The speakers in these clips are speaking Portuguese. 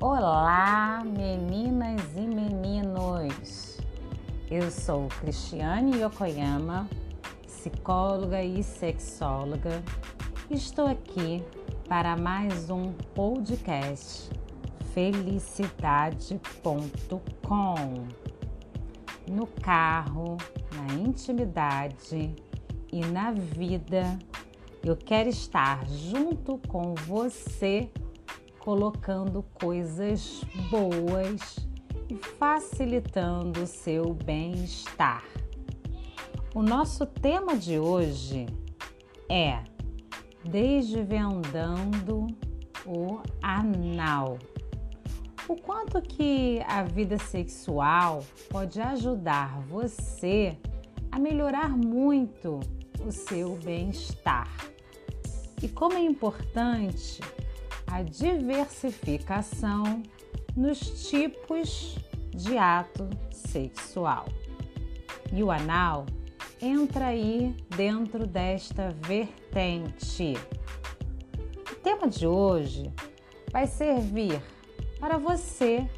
Olá, meninas e meninos! Eu sou Cristiane Yokoyama, psicóloga e sexóloga. Estou aqui para mais um podcast felicidade.com. No carro, na intimidade e na vida, eu quero estar junto com você colocando coisas boas e facilitando o seu bem-estar. O nosso tema de hoje é Desvendando o anal. O quanto que a vida sexual pode ajudar você a melhorar muito o seu bem-estar. E como é importante a diversificação nos tipos de ato sexual. E o anal entra aí dentro desta vertente. O tema de hoje vai servir para você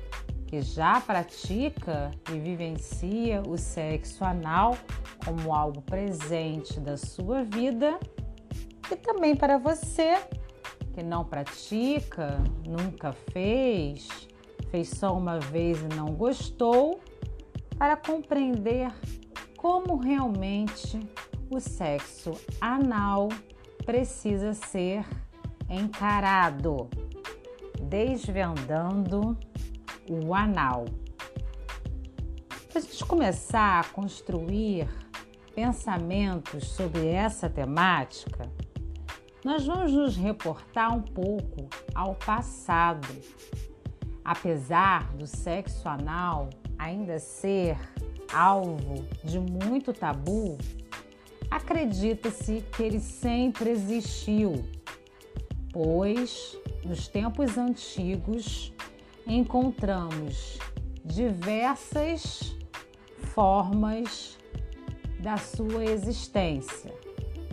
que já pratica e vivencia o sexo anal como algo presente da sua vida e também para você que não pratica, nunca fez, fez só uma vez e não gostou, para compreender como realmente o sexo anal precisa ser encarado, desvendando o anal. Para a gente começar a construir pensamentos sobre essa temática, nós vamos nos reportar um pouco ao passado. Apesar do sexo anal ainda ser alvo de muito tabu, acredita-se que ele sempre existiu, pois nos tempos antigos encontramos diversas formas da sua existência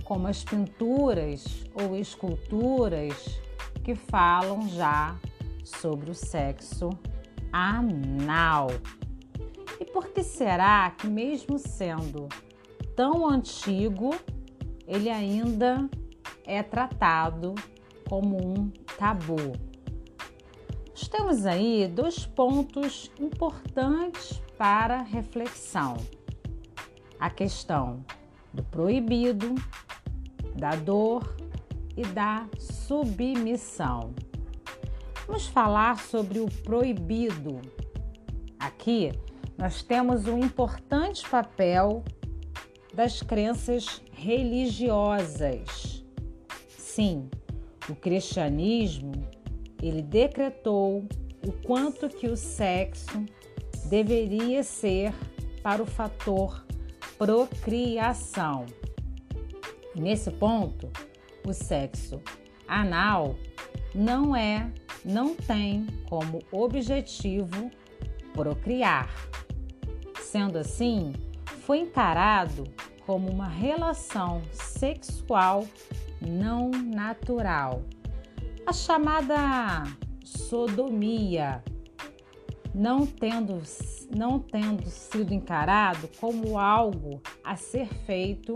como as pinturas ou esculturas que falam já sobre o sexo anal. E por que será que, mesmo sendo tão antigo, ele ainda é tratado como um tabu? Nós temos aí dois pontos importantes para reflexão: a questão do proibido da dor e da submissão. Vamos falar sobre o proibido. Aqui nós temos um importante papel das crenças religiosas. Sim, o cristianismo ele decretou o quanto que o sexo deveria ser para o fator procriação. Nesse ponto, o sexo anal não é, não tem como objetivo procriar. Sendo assim, foi encarado como uma relação sexual não natural, a chamada sodomia, não tendo, não tendo sido encarado como algo a ser feito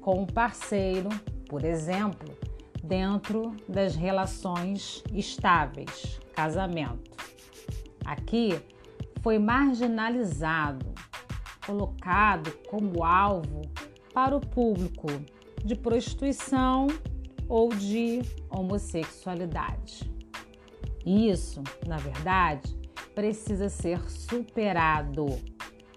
com um parceiro, por exemplo, dentro das relações estáveis, casamento. Aqui foi marginalizado, colocado como alvo para o público de prostituição ou de homossexualidade. Isso, na verdade, precisa ser superado.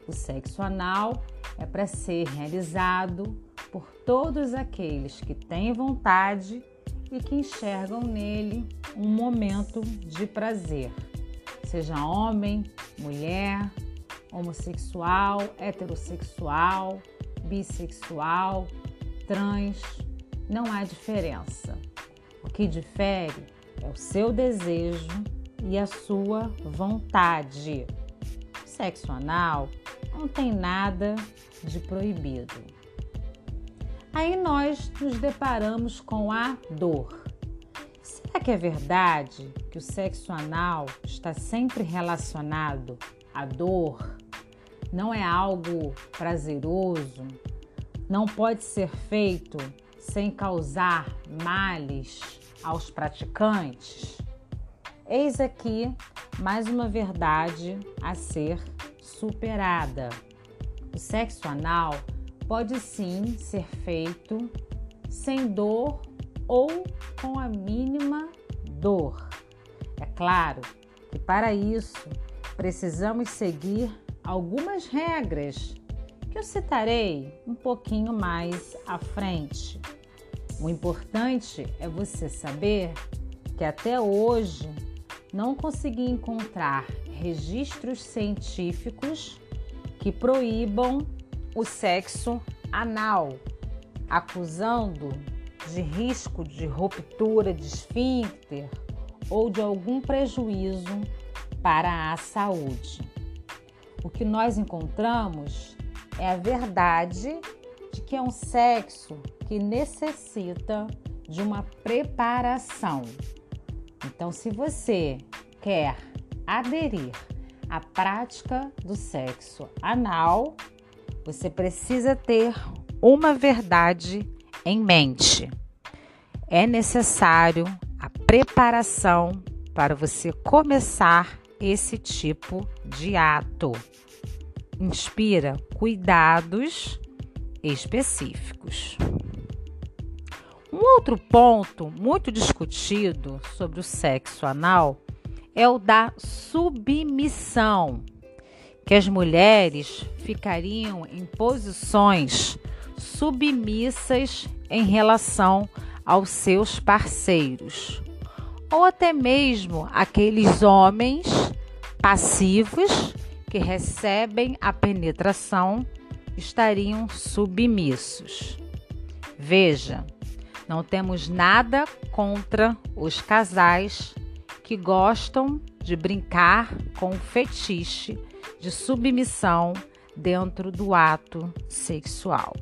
O sexo anal é para ser realizado por todos aqueles que têm vontade e que enxergam nele um momento de prazer, seja homem, mulher, homossexual, heterossexual, bissexual, trans, não há diferença. O que difere é o seu desejo e a sua vontade. O sexo anal não tem nada de proibido. Aí nós nos deparamos com a dor. Será que é verdade que o sexo anal está sempre relacionado à dor? Não é algo prazeroso? Não pode ser feito sem causar males aos praticantes? Eis aqui mais uma verdade a ser superada. O sexo anal pode sim ser feito sem dor ou com a mínima dor. É claro que para isso precisamos seguir algumas regras que eu citarei um pouquinho mais à frente. O importante é você saber que até hoje não consegui encontrar registros científicos que proíbam o sexo anal, acusando de risco de ruptura de esfíncter ou de algum prejuízo para a saúde. O que nós encontramos é a verdade de que é um sexo que necessita de uma preparação. Então, se você quer aderir à prática do sexo anal, você precisa ter uma verdade em mente. É necessário a preparação para você começar esse tipo de ato. Inspira cuidados específicos. Um outro ponto muito discutido sobre o sexo anal é o da submissão, que as mulheres ficariam em posições submissas em relação aos seus parceiros, ou até mesmo aqueles homens passivos que recebem a penetração estariam submissos. Veja, não temos nada contra os casais que gostam de brincar com o fetiche de submissão dentro do ato sexual.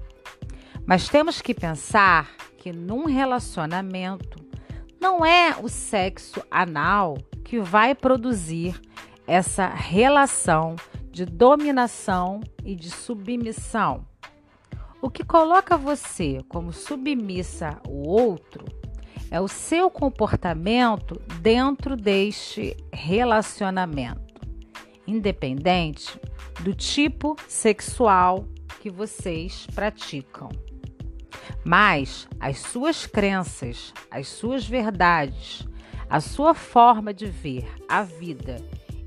Mas temos que pensar que num relacionamento não é o sexo anal que vai produzir essa relação de dominação e de submissão. O que coloca você como submissa ao outro é o seu comportamento dentro deste relacionamento, independente do tipo sexual que vocês praticam. Mas as suas crenças, as suas verdades, a sua forma de ver a vida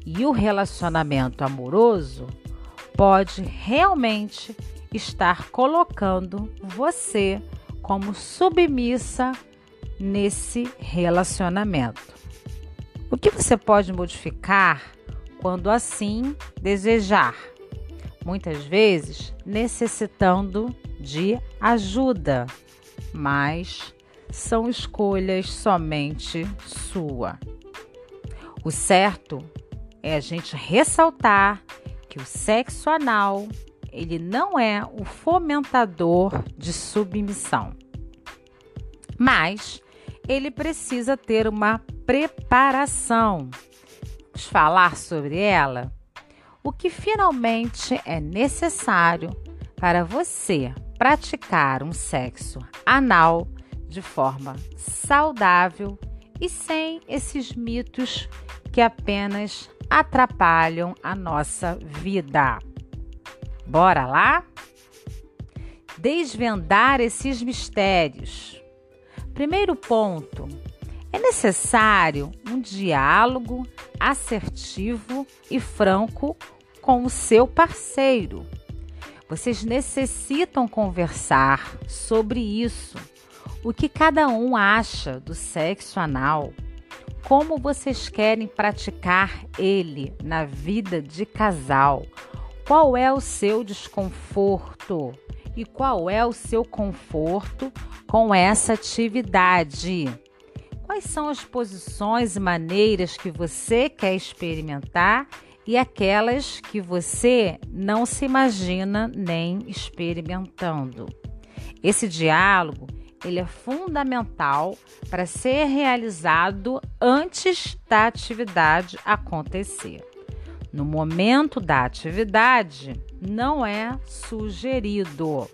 e o relacionamento amoroso pode realmente estar colocando você como submissa nesse relacionamento. O que você pode modificar quando assim desejar? Muitas vezes necessitando de ajuda, mas são escolhas somente sua. O certo é a gente ressaltar que o sexo anal ele não é o fomentador de submissão, mas ele precisa ter uma preparação. Falar sobre ela? O que finalmente é necessário para você praticar um sexo anal de forma saudável e sem esses mitos que apenas atrapalham a nossa vida. Bora lá? Desvendar esses mistérios. Primeiro ponto: é necessário um diálogo assertivo e franco com o seu parceiro. Vocês necessitam conversar sobre isso. O que cada um acha do sexo anal? Como vocês querem praticar ele na vida de casal? Qual é o seu desconforto? E qual é o seu conforto com essa atividade? Quais são as posições e maneiras que você quer experimentar e aquelas que você não se imagina nem experimentando. Esse diálogo ele é fundamental para ser realizado antes da atividade acontecer. No momento da atividade, não é sugerido.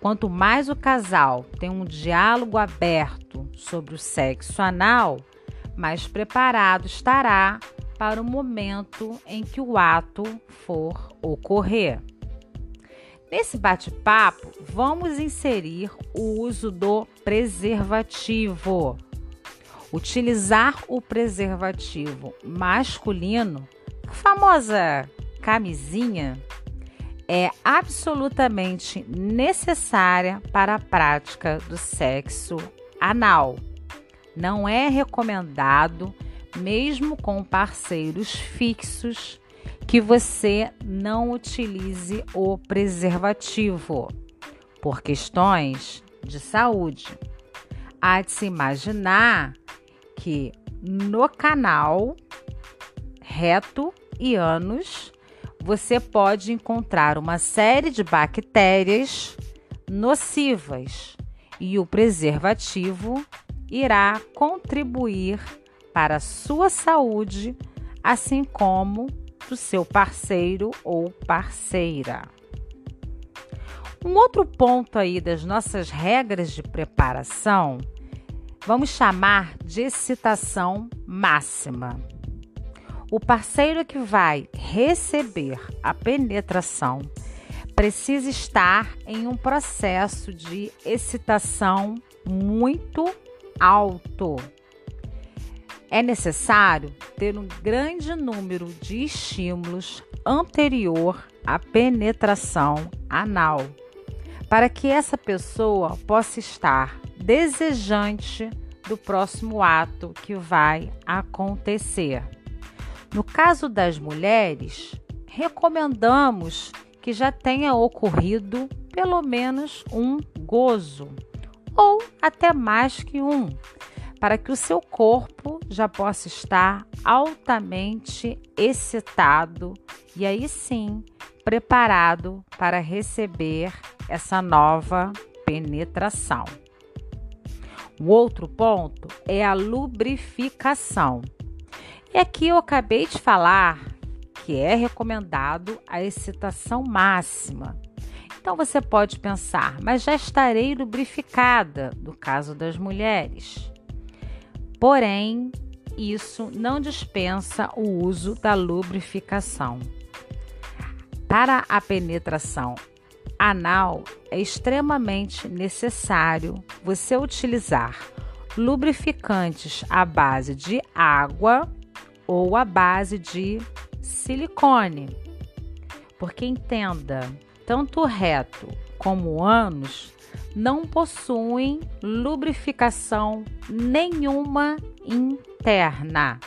Quanto mais o casal tem um diálogo aberto sobre o sexo anal, mais preparado estará para o momento em que o ato for ocorrer. Nesse bate-papo, vamos inserir o uso do preservativo. Utilizar o preservativo masculino, a famosa camisinha, é absolutamente necessária para a prática do sexo anal. Não é recomendado, mesmo com parceiros fixos, que você não utilize o preservativo por questões de saúde. Há de se imaginar que no canal reto e ânus você pode encontrar uma série de bactérias nocivas e o preservativo irá contribuir para a sua saúde, assim como do seu parceiro ou parceira. Um outro ponto aí das nossas regras de preparação, vamos chamar de excitação máxima. O parceiro que vai receber a penetração precisa estar em um processo de excitação muito alto é necessário ter um grande número de estímulos anterior à penetração anal, para que essa pessoa possa estar desejante do próximo ato que vai acontecer. No caso das mulheres, recomendamos que já tenha ocorrido pelo menos um gozo, ou até mais que um para que o seu corpo já possa estar altamente excitado e aí sim preparado para receber essa nova penetração. O outro ponto é a lubrificação. E aqui eu acabei de falar que é recomendado a excitação máxima. Então você pode pensar, mas já estarei lubrificada, no caso das mulheres. Porém, isso não dispensa o uso da lubrificação. Para a penetração anal, é extremamente necessário você utilizar lubrificantes à base de água ou à base de silicone. Porque entenda, tanto o reto como o ânus não possuem lubrificação nenhuma interna.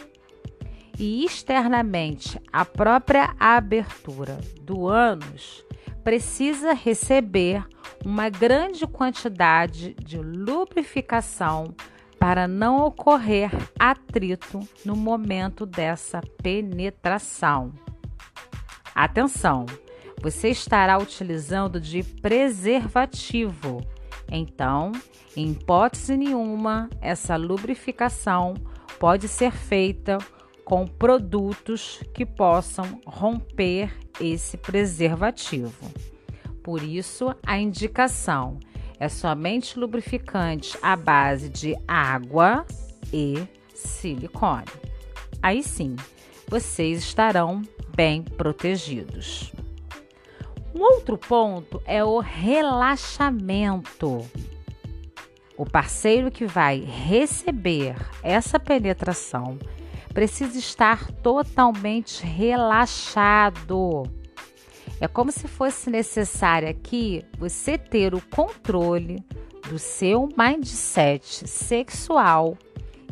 E externamente, a própria abertura do ânus precisa receber uma grande quantidade de lubrificação para não ocorrer atrito no momento dessa penetração. Atenção! Você estará utilizando de preservativo então, em hipótese nenhuma, essa lubrificação pode ser feita com produtos que possam romper esse preservativo. Por isso, a indicação é somente lubrificante à base de água e silicone. Aí sim, vocês estarão bem protegidos. Um outro ponto é o relaxamento. O parceiro que vai receber essa penetração precisa estar totalmente relaxado. É como se fosse necessário aqui você ter o controle do seu mindset sexual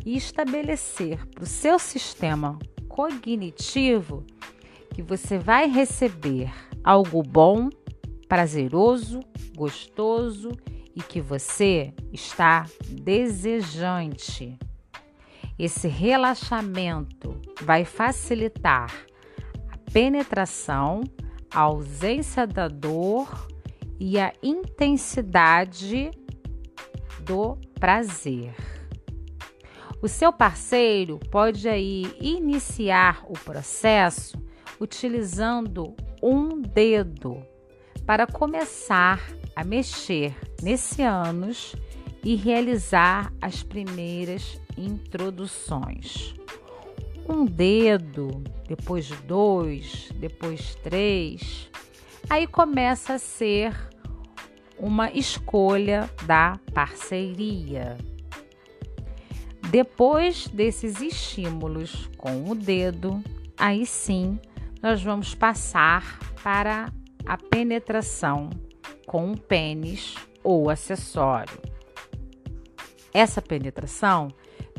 e estabelecer para o seu sistema cognitivo que você vai receber algo bom, prazeroso, gostoso e que você está desejante. Esse relaxamento vai facilitar a penetração, a ausência da dor e a intensidade do prazer. O seu parceiro pode aí iniciar o processo utilizando um dedo para começar a mexer nesse ânus e realizar as primeiras introduções. Um dedo, depois dois, depois três, aí começa a ser uma escolha da parceria. Depois desses estímulos com o dedo, aí sim nós vamos passar para a penetração com o pênis ou acessório. Essa penetração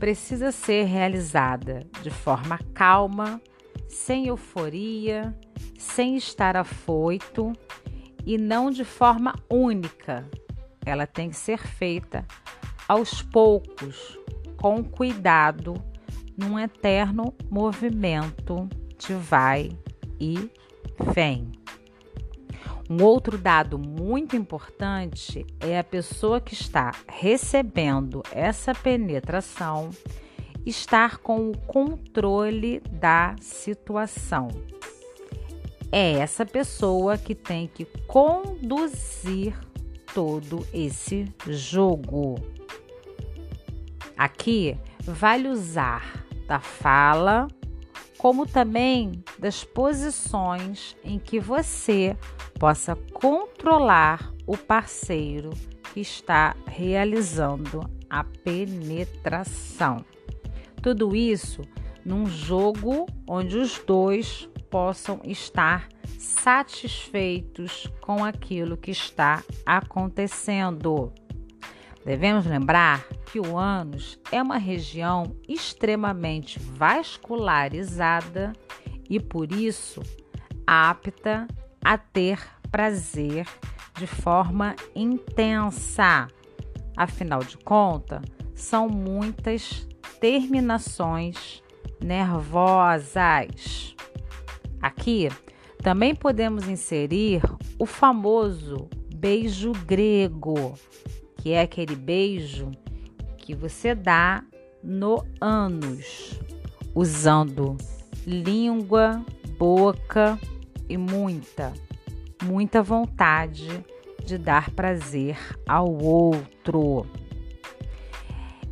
precisa ser realizada de forma calma, sem euforia, sem estar afoito e não de forma única. Ela tem que ser feita aos poucos, com cuidado num eterno movimento de vai e vem. Um outro dado muito importante é a pessoa que está recebendo essa penetração estar com o controle da situação. É essa pessoa que tem que conduzir todo esse jogo. Aqui vale usar da fala, como também das posições em que você possa controlar o parceiro que está realizando a penetração. Tudo isso num jogo onde os dois possam estar satisfeitos com aquilo que está acontecendo. Devemos lembrar que o ânus é uma região extremamente vascularizada e por isso apta a ter prazer de forma intensa. Afinal de contas, são muitas terminações nervosas. Aqui também podemos inserir o famoso beijo grego que é aquele beijo que você dá no ânus, usando língua, boca e muita, muita vontade de dar prazer ao outro.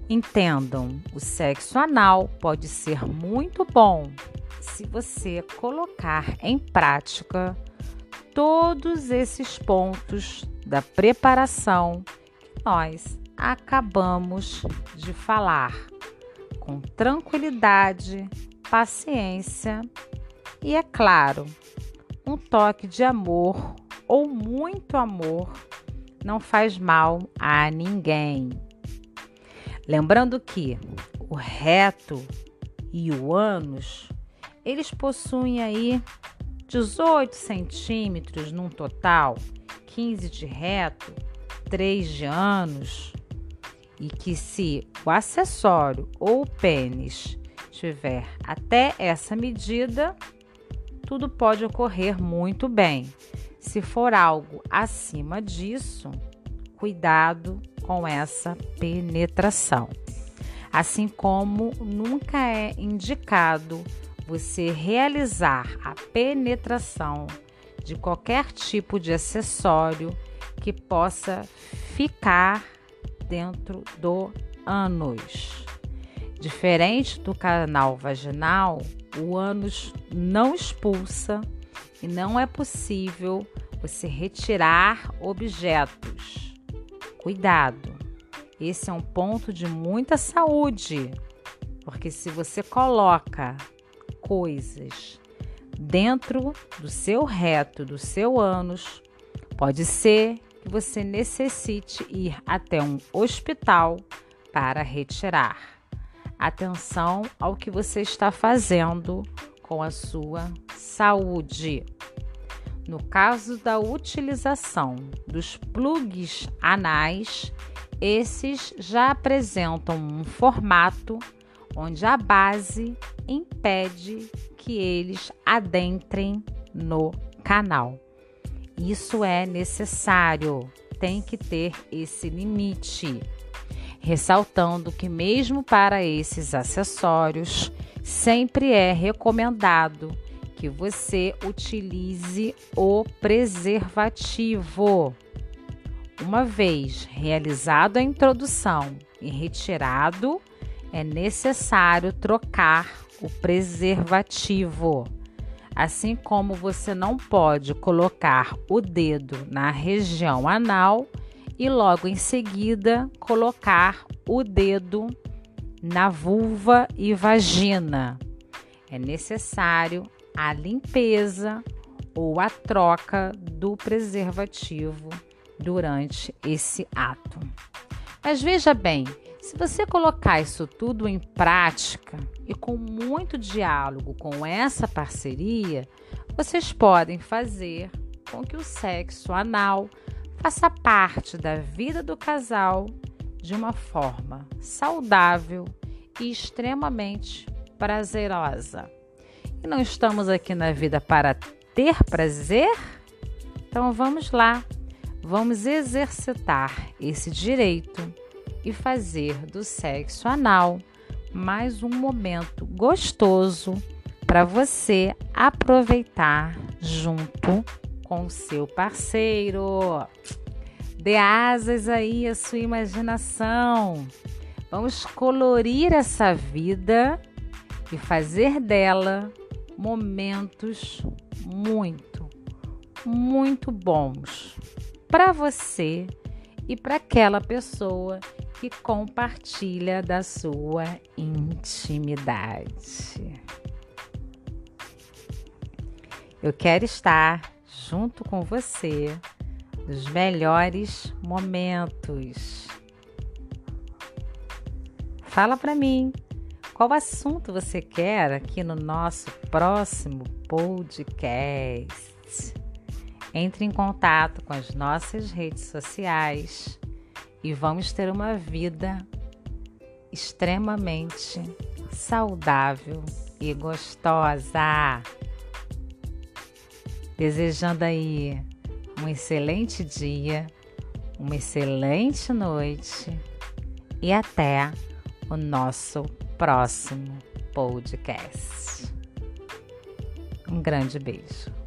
Entendam, o sexo anal pode ser muito bom se você colocar em prática todos esses pontos da preparação nós acabamos de falar com tranquilidade, paciência e, é claro, um toque de amor ou muito amor não faz mal a ninguém. Lembrando que o reto e o ânus, eles possuem aí 18 centímetros num total, 15 de reto 3 de anos e que se o acessório ou o pênis tiver até essa medida, tudo pode ocorrer muito bem. Se for algo acima disso, cuidado com essa penetração. Assim como nunca é indicado você realizar a penetração de qualquer tipo de acessório que possa ficar dentro do ânus. Diferente do canal vaginal, o ânus não expulsa e não é possível você retirar objetos. Cuidado, esse é um ponto de muita saúde, porque se você coloca coisas dentro do seu reto, do seu ânus, pode ser que você necessite ir até um hospital para retirar. Atenção ao que você está fazendo com a sua saúde. No caso da utilização dos plugs anais, esses já apresentam um formato onde a base impede que eles adentrem no canal. Isso é necessário, tem que ter esse limite. Ressaltando que, mesmo para esses acessórios, sempre é recomendado que você utilize o preservativo. Uma vez realizada a introdução e retirado, é necessário trocar o preservativo. Assim como você não pode colocar o dedo na região anal e logo em seguida colocar o dedo na vulva e vagina. É necessário a limpeza ou a troca do preservativo durante esse ato. Mas veja bem, se você colocar isso tudo em prática e com muito diálogo com essa parceria, vocês podem fazer com que o sexo anal faça parte da vida do casal de uma forma saudável e extremamente prazerosa. E não estamos aqui na vida para ter prazer? Então vamos lá, vamos exercitar esse direito e fazer do sexo anal mais um momento gostoso para você aproveitar junto com seu parceiro. Dê asas aí à sua imaginação. Vamos colorir essa vida e fazer dela momentos muito, muito bons para você e para aquela pessoa que compartilha da sua intimidade. Eu quero estar junto com você nos melhores momentos. Fala para mim, qual assunto você quer aqui no nosso próximo podcast? Entre em contato com as nossas redes sociais e vamos ter uma vida extremamente saudável e gostosa. Desejando aí um excelente dia, uma excelente noite e até o nosso próximo podcast. Um grande beijo.